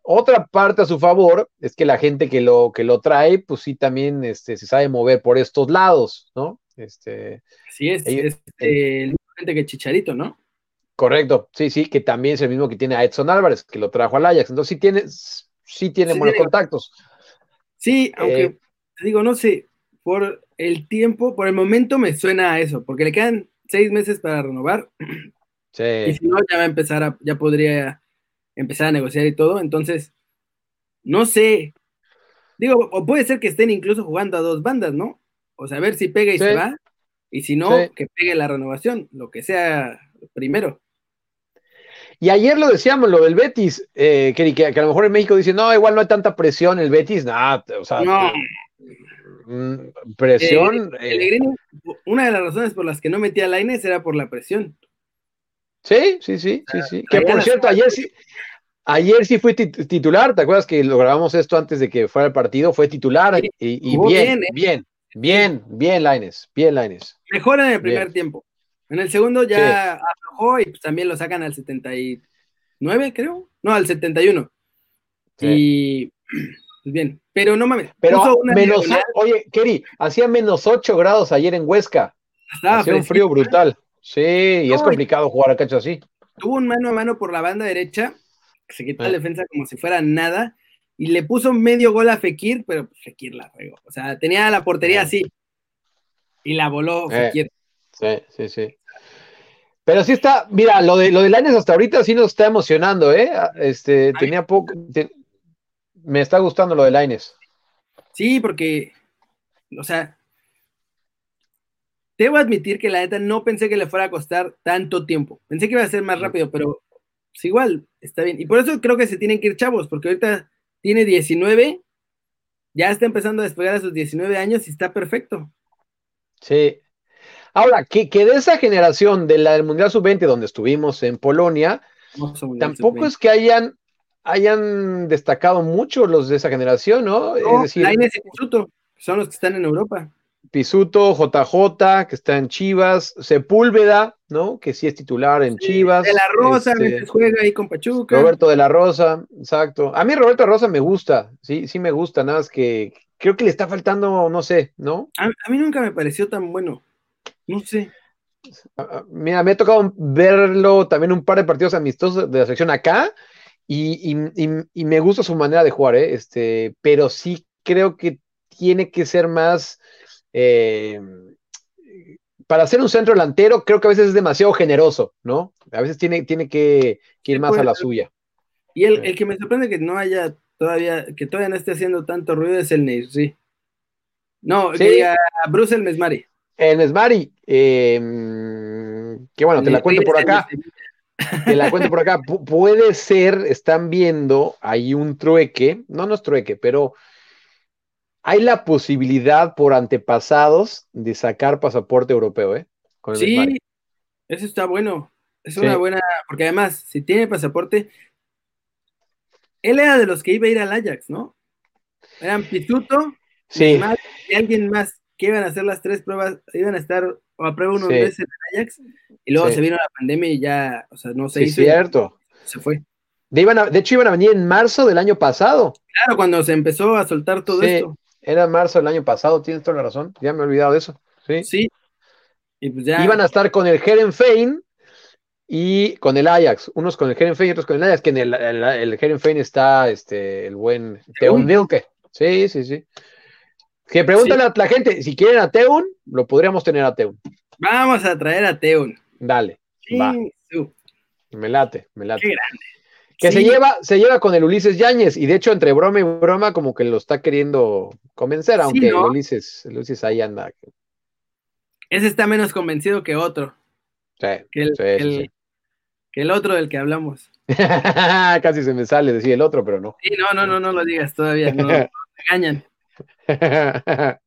Otra parte a su favor es que la gente que lo, que lo trae, pues sí también este, se sabe mover por estos lados, ¿no? Este, sí, es, eh, el gente que Chicharito, ¿no? Correcto, sí, sí, que también es el mismo que tiene a Edson Álvarez, que lo trajo al Ajax. Entonces sí tiene, sí tiene buenos contactos. Sí, aunque eh, digo, no sé, por el tiempo, por el momento me suena a eso, porque le quedan seis meses para renovar. Y si no, ya va a empezar a, ya podría empezar a negociar y todo. Entonces, no sé. Digo, o puede ser que estén incluso jugando a dos bandas, ¿no? O sea, a ver si pega y se va. Y si no, que pegue la renovación, lo que sea primero. Y ayer lo decíamos, lo del Betis, eh, que, que, a lo mejor en México dicen, no, igual no hay tanta presión el Betis, nada, o sea, no. Mm, presión. Eh, una de las razones por las que no metía a Laines era por la presión. Sí, sí, sí, sí, sí. Que por cierto, ayer sí, ayer sí fue titular, ¿te acuerdas que lo grabamos esto antes de que fuera el partido? Fue titular y, bien, ¿eh? bien, bien, bien, Laines, bien, Laines. Mejor en el primer tiempo. En el segundo ya aflojó y pues también lo sacan al 79, creo. No, al 71. Y pues bien, pero no mames. Pero menos, oye, Kerry, hacía menos 8 grados ayer en Huesca. hacía un frío brutal. Sí, y es complicado jugar a cacho así. Tuvo un mano a mano por la banda derecha, que se quitó la defensa como si fuera nada, y le puso medio gol a Fekir, pero pues, Fekir la regó. O sea, tenía la portería así, y la voló eh. Fekir. Sí, sí, sí. Pero sí está, mira, lo de lo de hasta ahorita sí nos está emocionando, ¿eh? Este, tenía poco, me está gustando lo de Laines. Sí, porque, o sea, Debo admitir que la neta no pensé que le fuera a costar tanto tiempo. Pensé que iba a ser más rápido, pero pues igual, está bien. Y por eso creo que se tienen que ir chavos, porque ahorita tiene 19, ya está empezando a despegar a sus 19 años y está perfecto. Sí. Ahora, que, que de esa generación de la del Mundial Sub-20, donde estuvimos en Polonia, tampoco es que hayan, hayan destacado mucho los de esa generación, ¿no? es decir, son los que están en Europa. Pisuto, JJ, que está en Chivas, Sepúlveda, ¿no? Que sí es titular en Chivas. De la Rosa, este, juega ahí con Pachuca. Roberto de la Rosa, exacto. A mí Roberto de la Rosa me gusta, sí, sí me gusta, nada más que creo que le está faltando, no sé, ¿no? A, mí nunca me pareció tan bueno, no sé. Mira, me ha tocado verlo también un par de partidos amistosos de la selección acá y, y me gusta su manera de jugar, ¿eh? Este, pero sí creo que tiene que ser más eh, para ser un centro delantero, creo que a veces es demasiado generoso, ¿no? A veces tiene, tiene que, ir más a la suya. Y el, que me sorprende que no haya todavía, que todavía no esté haciendo tanto ruido es el sí. No, sí. Bruce el Mesmari. El Mesmari, em, que bueno, te la cuento por acá. Te la cuento por acá. puede ser, están viendo ahí un trueque, no, no es trueque, pero hay la posibilidad por antepasados de sacar pasaporte europeo, ¿eh? sí, eso está bueno. Es una buena, porque además, si tiene pasaporte, él era de los que iba a ir al Ajax, ¿no? Eran Pituto, sí. y alguien más que iban a hacer las tres pruebas, iban a estar a prueba unos meses en el Ajax, y luego se vino la pandemia y ya, o sea, no se sí, hizo. cierto. Se fue. De, de hecho, iban a venir en marzo del año pasado. Claro, cuando se empezó a soltar todo esto. Era marzo del año pasado, tienes toda la razón. Ya me he olvidado de eso. Sí. Sí. Y pues ya. Iban a estar con el Herenfein y con el Ajax. Unos con el Herenfein y otros con el Ajax. Que en el, el, el Herenfein está este, el buen Teun Milke. Sí, sí, sí. Que pregúntale Sí. a la gente, si quieren a Teun, lo podríamos tener a Teun. Vamos a traer a Teun. Dale, va, me late, me Qué late. grande. Que Sí. se lleva, se lleva con el Ulises Yáñez, y de hecho, entre broma y broma, como que lo está queriendo convencer, aunque ¿no? el Ulises, el Ulises ahí anda. Ese está menos convencido que otro. Sí, Que el, que el- sí. que el otro del que hablamos. Casi se me sale decir el otro, pero no. Sí, no, no, no, no lo digas todavía. No, no, engañan.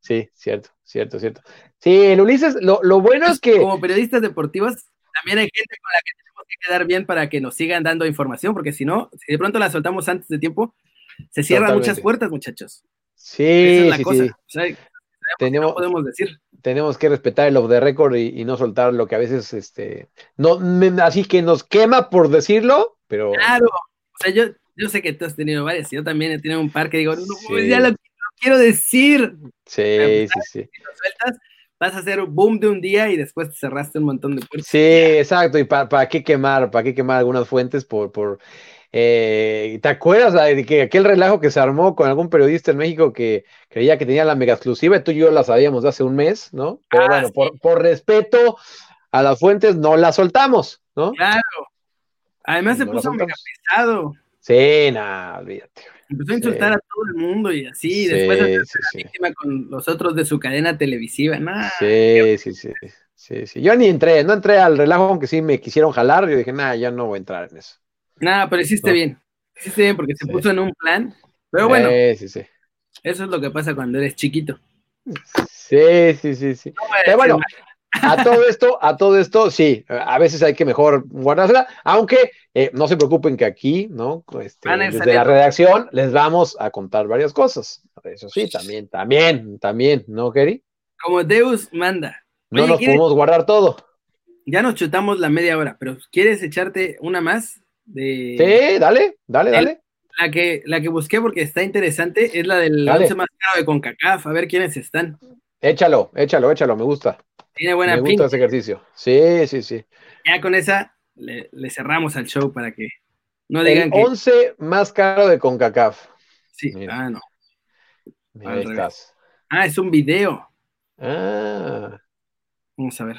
sí, cierto, cierto, cierto. Sí, el Ulises, lo, lo bueno es que. Como periodistas deportivos, también hay gente con la que que quedar bien para que nos sigan dando información, porque si no, si de pronto la soltamos antes de tiempo, se cierran Totalmente. muchas puertas, muchachos. Esa Sí, es la sí, cosa. sí. O sea, no Tenemos, podemos decir. tenemos que respetar el off the record y, y no soltar lo que a veces, este, no, así que nos quema por decirlo, pero Claro. O sea, yo, yo sé que tú has tenido varias, yo también he tenido un par que digo, no, pues Sí. ya lo, lo quiero decir. sí, sí, sí. Si lo sueltas, vas a hacer un boom de un día y después te cerraste un montón de puertas. Sí, exacto. ¿Y para, para qué quemar? ¿Para qué quemar algunas fuentes por, por eh, ¿te acuerdas de que aquel relajo que se armó con algún periodista en México que creía que tenía la mega exclusiva y tú y yo la sabíamos de hace un mes, ¿no? Pero Ah, bueno, sí. por, por respeto a las fuentes no la soltamos, ¿no? Claro. Además se No puso mega pesado. Sí, nada, olvídate. Empezó a insultar Sí. a todo el mundo y así. Sí, después hacerse sí, víctima con los otros de su cadena televisiva. Nah, Sí, sí, sí, sí, sí. Yo ni entré, no entré al relajo, aunque sí me quisieron jalar. Yo dije, nada, ya no voy a entrar en eso. Nada, pero hiciste No. bien. Hiciste bien porque se puso en un plan. Pero bueno, Sí, sí, sí. eso es lo que pasa cuando eres chiquito. Sí, sí, sí, sí. No Pero bueno, a todo esto, a todo esto, sí, a veces hay que mejor guardársela, aunque eh, no se preocupen que aquí, ¿no? Este, desde saliendo. la redacción les vamos a contar varias cosas. Eso sí, también, también, también, ¿no, nada. Como Deus manda. No nos ¿quieres- podemos guardar todo. Ya nos chutamos la media hora, pero ¿quieres echarte una más? De Sí, dale, dale, dale. la que la que busqué porque está interesante es la del Dale. once más caro de CONCACAF, a ver quiénes están. Échalo, échalo, échalo, me gusta. Tiene buena me gusta pinta. ese ejercicio. Sí, sí, sí. Ya con esa le, le cerramos al show para que no digan El que 11 más caro de CONCACAF. sí. mira. Ah, no. Mira, ahí estás. Ah, es un video. Ah, Vamos a ver.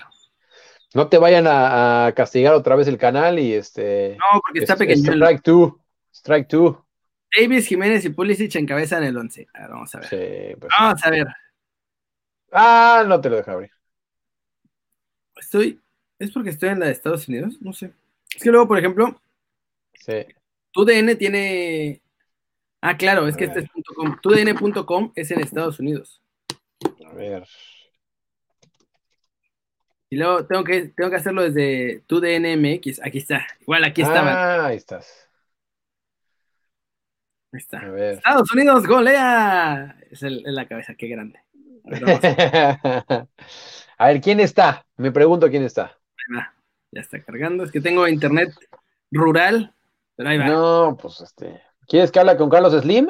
no te vayan a, a castigar otra vez el canal y este. No, porque está es- pequeño. Strike 2. Strike 2. Davis, Jiménez y Pulisic encabezan el 11. A ver, vamos a ver. Sí, pues. Vamos a ver. Ah, no te lo dejo abrir. Estoy. ¿Es porque estoy en la de Estados Unidos? No sé. Es que luego, por ejemplo, Sí. TUDN tiene. Ah, claro, es que este es .com. TUDN.com es en Estados Unidos. A ver. Y luego tengo que, tengo que hacerlo desde TUDNMX. Aquí está. Igual aquí estaba. Ah, ahí estás. Ahí está. A ver. Estados Unidos golea. Es el- en la cabeza, qué grande. A ver, ¿quién está? Me pregunto quién está. ahí va. Ya está cargando. Es que tengo internet rural, pero ahí va. No, pues este. ¿Quieres que hable con Carlos Slim?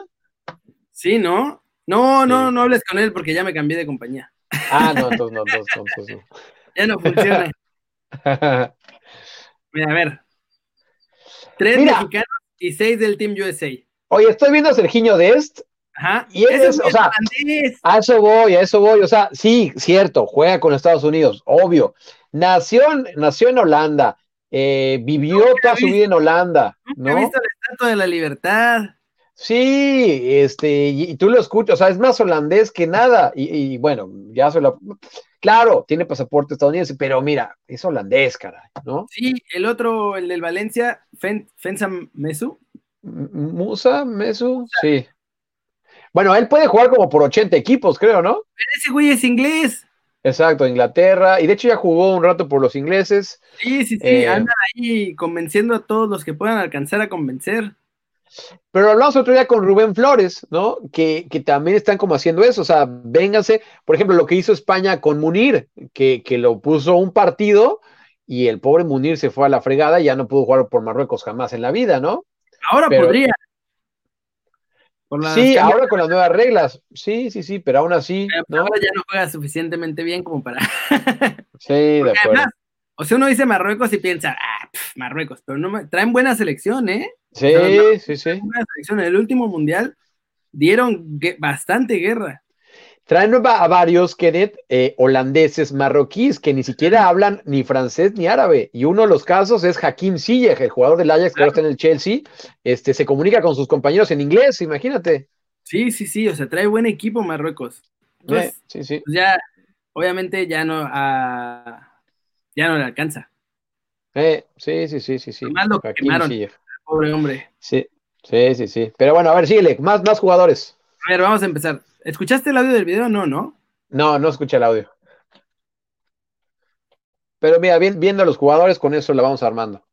Sí, ¿no? No, no, Sí. no hables con él porque ya me cambié de compañía. Ah, no, entonces no, entonces no, entonces no. Ya no funciona. Mira, a ver. Tres Mira. mexicanos y seis del Team USA. Oye, estoy viendo a Sergiño Dest. Ajá. Y Ese es, muy o sea. A eso voy, a eso voy. O sea, sí, cierto, juega con Estados Unidos, obvio. Nació, en- nació en Holanda, eh, vivió Nunca toda su vida en Holanda, Nunca he ¿no? visto la Estatua de la Libertad. Sí, este, y, y tú lo escuchas, o sea, es más holandés que nada. Y, y bueno, ya se lo. Claro, tiene pasaporte estadounidense, pero mira, es holandés, caray, ¿no? Sí, el otro, el del Valencia, Fen, Fensa Mesu. Musa, Mesu, sí. Bueno, él puede jugar como por 80 equipos, creo, ¿no? Pero ese güey es inglés. Exacto, Inglaterra, y de hecho ya jugó un rato por los ingleses. Sí, sí, sí. Eh, Anda ahí convenciendo a todos los que puedan alcanzar a convencer. Pero hablamos otro día con Rubén Flores, ¿no? Que, que también están como haciendo eso, o sea, vénganse, por ejemplo, lo que hizo España con Munir, que, que lo puso un partido y el pobre Munir se fue a la fregada y ya no pudo jugar por Marruecos jamás en la vida, ¿no? Ahora Pero- podría. Sí, ahora con las nuevas reglas. Sí, sí, sí, pero aún así. ¿no? Ahora ya no juega suficientemente bien como para. sí, de acuerdo. o sea, uno dice Marruecos y piensa, ah, Marruecos, pero no me... traen buena selección, ¿eh? Sí, sí, sí. Buena selección. En el último mundial dieron bastante guerra. Traen a varios, Kenneth, eh, holandeses, marroquíes, que ni siquiera hablan ni francés ni árabe. Y uno de los casos es Hakim Ziyech, el jugador del Ajax que ahora está en el Chelsea. Este, se comunica con sus compañeros en inglés, imagínate. Sí, sí, sí, o sea, trae buen equipo Marruecos. Eh, sí, sí. Pues ya, obviamente ya no, ya no le alcanza. Eh, sí, sí, sí, sí, sí. lo quemaron, pobre hombre. Sí, sí, sí, sí. Pero bueno, a ver, síguele, más, más jugadores. A ver, vamos a empezar. ¿Escuchaste el audio del video? No, ¿no? No, no escuché el audio. Pero mira, viendo a los jugadores, con eso la vamos armando.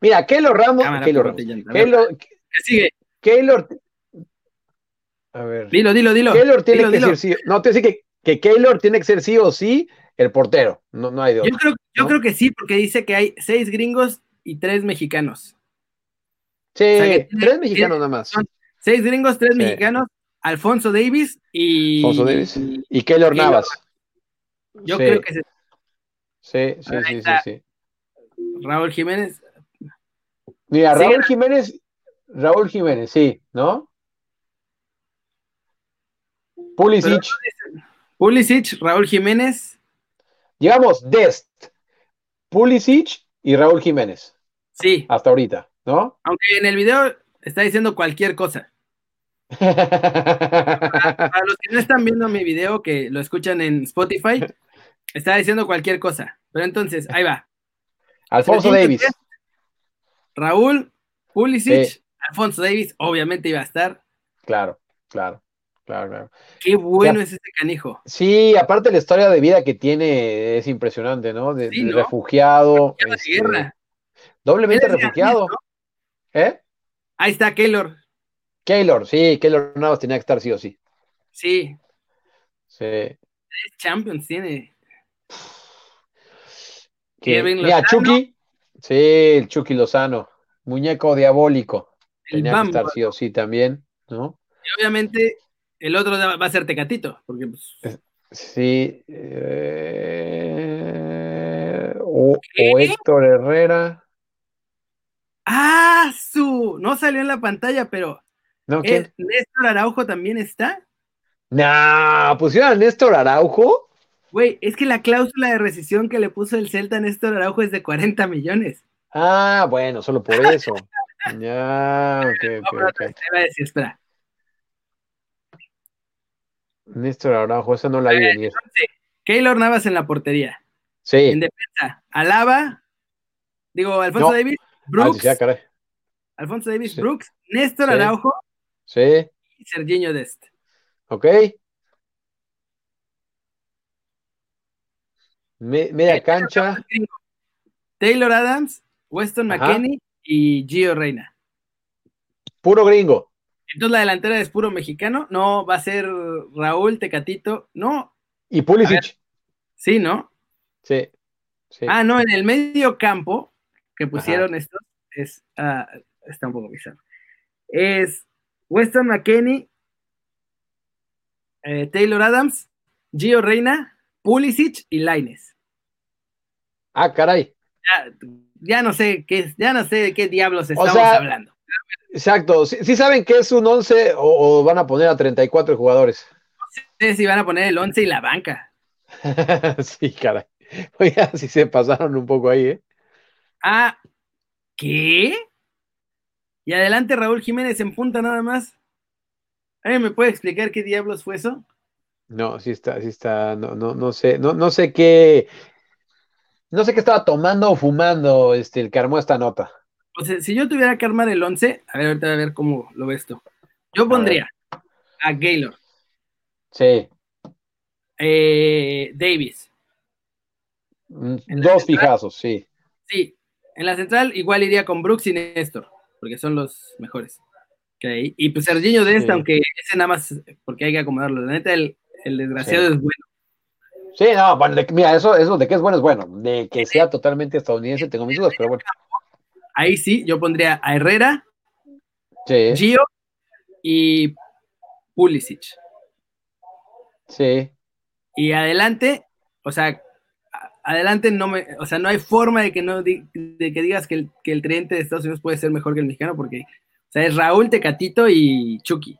Mira, Keylor Ramos. Keylor, Keylor, sigue? Keylor. A ver. Dilo, dilo, dilo. Keylor tiene que ser sí. No, te decir que, que Keylor tiene que ser sí o sí el portero. No, no hay de Yo, creo, yo creo que sí, porque dice que hay seis gringos y tres mexicanos. Sí, tres mexicanos nada más. seis gringos, tres mexicanos Alfonso Davis y. Alfonso Davis. Y, Keylor Navas. Yo creo que Sí, sí, sí, sí, sí, Raúl Jiménez. Mira, Raúl Jiménez, Raúl Jiménez, sí, ¿no? Pulisic. Pulisic, Raúl Jiménez. Digamos, Dest, Pulisic y Raúl Jiménez. Sí. Hasta ahorita, ¿no? Aunque en el video está diciendo cualquier cosa. Para, los que no están viendo mi video, que lo escuchan en Spotify, está diciendo cualquier cosa. Pero entonces, ahí va. Alfonso Davis. Raúl, Pulisic, Alfonso Davis, obviamente iba a estar. Claro, claro, claro, Qué bueno es este canijo. Sí, aparte la historia de vida que tiene es impresionante, ¿no? De, refugiado. Este, doblemente refugiado. ¿Eh? Ahí está Keylor. Keylor, sí, Keylor Navas tenía que estar sí o sí. Sí. Sí. Champions tiene. Mira, Chucky. Sí, el Chucky Lozano. Muñeco diabólico. tenía que estar sí o sí también, ¿no? Y obviamente el otro va a ser Tecatito, porque pues... Sí. Eh, o Héctor Herrera. Ah, su. No salió en la pantalla, pero ¿Néstor Araujo también está? No, pusieron a Néstor Araujo. Güey, es que la cláusula de rescisión que le puso el Celta a Néstor Araujo es de 40 millones. Ah, bueno, solo por eso. ya, ok, ok, ok. Decir, espera. Néstor Araujo, esa no la vi venir. Keylor Navas en la portería. Sí. En defensa, Alaba, digo, Alfonso Davis, Brooks. Ah, caray. Alfonso Davis, Brooks, Néstor Araujo, Sí. Y Serginho Dest. Ok. media cancha. Taylor Adams, Weston McKenney y Gio Reina. Puro gringo. Entonces la delantera es puro mexicano. No, va a ser Raúl Tecatito. No. Y Pulisic. Sí, ¿no? Sí, Ah, no, en el medio campo que pusieron esto es. Ah, está un poco bizarro. Es Weston McKenney, eh, Taylor Adams, Gio Reina, Pulisic y Laines. Ah, caray. Ya, no sé qué, ya no sé de qué diablos estamos hablando. Exacto. ¿Sí, saben que es un 11 o, van a poner a 34 jugadores? No sé si van a poner el 11 y la banca. sí, caray. Oiga, si se pasaron un poco ahí, ¿eh? Ah, ¿qué? Y adelante Raúl Jiménez en punta nada más. ¿Alguien me puede explicar qué diablos fue eso? No, sí está, sí está, no, no, no sé, no, no sé qué, no sé qué estaba tomando o fumando este, el que armó esta nota. O sea, si yo tuviera que armar el 11, a ver, ahorita a ver cómo lo ves tú. Yo pondría a, Gaylor. Sí. Eh, Davis. Mm, dos fijazos, sí. Sí. En la central igual iría con Brooks y Néstor porque son los mejores. Y pues Serginho de esta, aunque ese nada más, porque hay que acomodarlo. La neta, el, desgraciado es bueno. Sí, no, bueno, mira, eso, eso de que es bueno es bueno. De que sea totalmente estadounidense, tengo mis dudas, pero bueno. Ahí sí, yo pondría a Herrera, sí. Gio y Pulisic. Sí. Y adelante, o sea, adelante no me, o sea, no hay forma de que no de que digas que el, que el tridente de Estados Unidos puede ser mejor que el mexicano, porque, o sea, es Raúl, Tecatito y Chucky.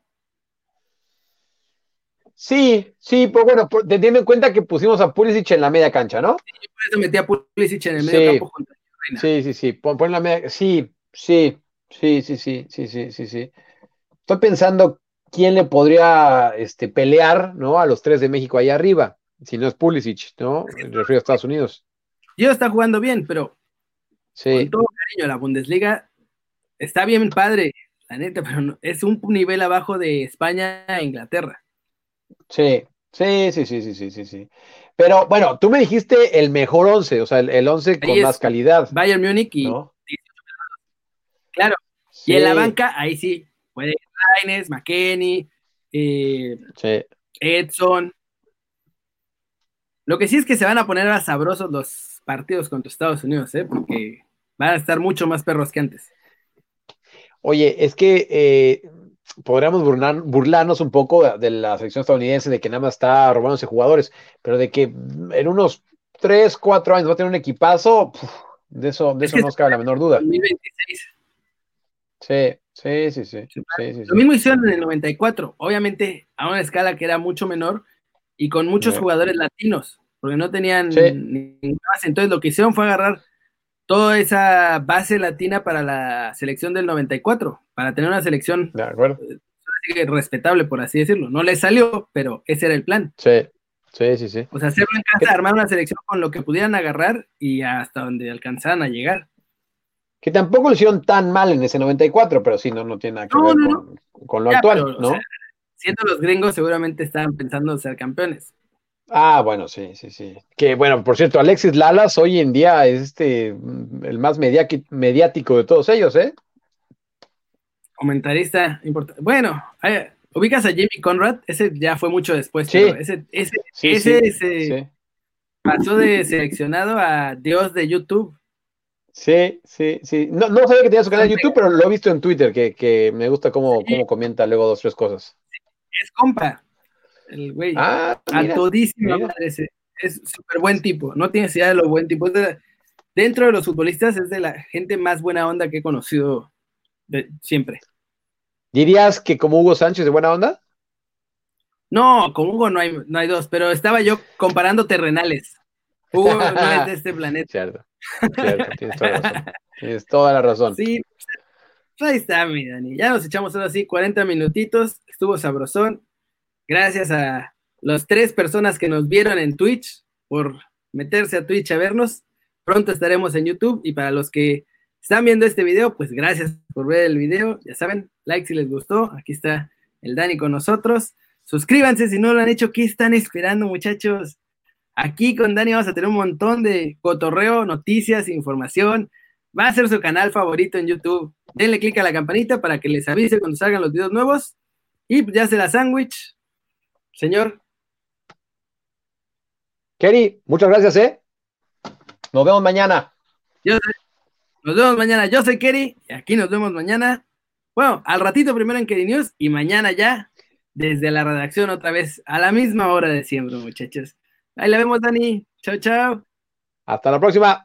Sí, sí, pues bueno, teniendo en cuenta que pusimos a Pulisic en la media cancha, ¿no? Sí, yo por eso metí a Pulisic en el medio campo junto a Sí, sí, sí, pon, la media, sí, sí, sí, sí, sí, sí, sí, sí, sí. Estoy pensando quién le podría este, pelear, ¿no? A los tres de México ahí arriba si no es Pulisic, ¿no? El refiero a Estados Unidos. Yo está jugando bien, pero sí. con todo cariño, la Bundesliga está bien padre, la neta, pero es un nivel abajo de España e Inglaterra. Sí, sí, sí, sí, sí, sí, sí, sí. Pero bueno, tú me dijiste el mejor once, o sea, el, once con más calidad. Bayern Múnich y claro. Y en la banca, ahí sí, puede Raines, McKenny, eh, Edson, lo que sí es que se van a poner a sabrosos los partidos contra Estados Unidos, ¿eh? porque van a estar mucho más perros que antes. Oye, es que eh, podríamos burlarnos un poco de la selección estadounidense de que nada más está robándose jugadores, pero de que en unos 3, 4 años va a tener un equipazo, de eso, de eso no nos cabe la menor duda. 2026. Sí, sí, sí, sí. sí, Lo mismo hicieron en el 94, obviamente a una escala que era mucho menor, y con muchos jugadores latinos, porque no tenían ninguna base. Entonces lo que hicieron fue agarrar toda esa base latina para la selección del 94, para tener una selección eh, respetable, por así decirlo. No les salió, pero ese era el plan. Sí, sí, sí. sí. O sea, hacerlo en casa, armar una selección con lo que pudieran agarrar y hasta donde alcanzaran a llegar. Que tampoco lo hicieron tan mal en ese 94, pero sí, no, no tiene nada que ver con, lo actual, ¿no? Siendo los gringos seguramente estaban pensando ser campeones. Ah, bueno, sí, sí, sí. Que bueno, por cierto, Alexis Lalas hoy en día es este el más mediático de todos ellos, ¿eh? Comentarista importante. Bueno, ubicas a Jamie Conrad, ese ya fue mucho después, sí. ese, ese, ese pasó de seleccionado a Dios de YouTube. Sí, sí, sí. No, no sabía que tenía su canal de YouTube, pero lo he visto en Twitter, que, que me gusta cómo, cómo comenta luego dos, tres cosas es compa. El güey. Ah, a todísima Es súper buen tipo. No tiene idea de lo buen tipo. dentro de los futbolistas es de la gente más buena onda que he conocido siempre. ¿Dirías que como Hugo Sánchez de buena onda? No, con Hugo no hay, no hay dos, pero estaba yo comparando terrenales. Hugo no es de este planeta. Cierto, cierto, tienes toda la razón. Tienes toda la razón. Sí, pues ahí está, mi Dani. Ya nos echamos ahora sí 40 minutitos estuvo sabrosón. Gracias a las tres personas que nos vieron en Twitch por meterse a Twitch a vernos. Pronto estaremos en YouTube y para los que están viendo este video, pues gracias por ver el video. Ya saben, like si les gustó. Aquí está el Dani con nosotros. Suscríbanse si no lo han hecho. ¿Qué están esperando, muchachos? Aquí con Dani vamos a tener un montón de cotorreo, noticias, información. Va a ser su canal favorito en YouTube. Denle click a la campanita para que les avise cuando salgan los videos nuevos. Y ya se la sándwich, señor. Kerry, muchas gracias, ¿eh? Nos vemos mañana. nos vemos mañana. Yo soy Kerry y aquí nos vemos mañana. Bueno, al ratito primero en Kerry News y mañana ya desde la redacción otra vez a la misma hora de siempre, muchachos. Ahí la vemos, Dani. Chao, chao. Hasta la próxima.